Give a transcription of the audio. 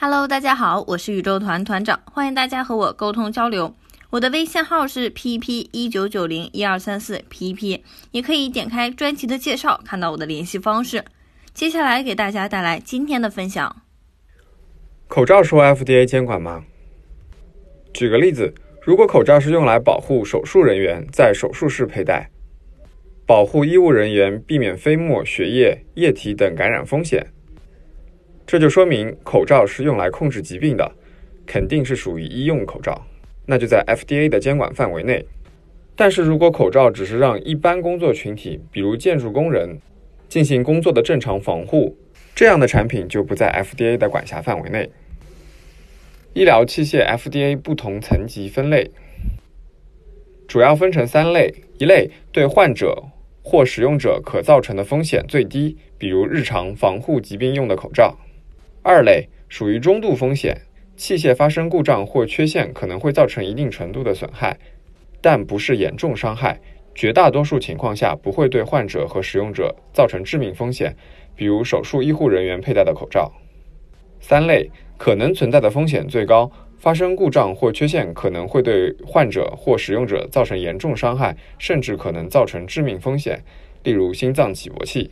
Hello，大家好，我是宇宙团团长，欢迎大家和我沟通交流。我的微信号是 pp 一九九零一二三四 pp，也可以点开专辑的介绍，看到我的联系方式。接下来给大家带来今天的分享。口罩受 FDA 监管吗？举个例子，如果口罩是用来保护手术人员在手术室佩戴，保护医务人员避免飞沫、血液、液体等感染风险。这就说明口罩是用来控制疾病的，肯定是属于医用口罩，那就在 FDA 的监管范围内。但是如果口罩只是让一般工作群体，比如建筑工人，进行工作的正常防护，这样的产品就不在 FDA 的管辖范围内。医疗器械 FDA 不同层级分类，主要分成三类：一类对患者或使用者可造成的风险最低，比如日常防护疾病用的口罩。二类属于中度风险，器械发生故障或缺陷可能会造成一定程度的损害，但不是严重伤害，绝大多数情况下不会对患者和使用者造成致命风险，比如手术医护人员佩戴的口罩。三类可能存在的风险最高，发生故障或缺陷可能会对患者或使用者造成严重伤害，甚至可能造成致命风险，例如心脏起搏器。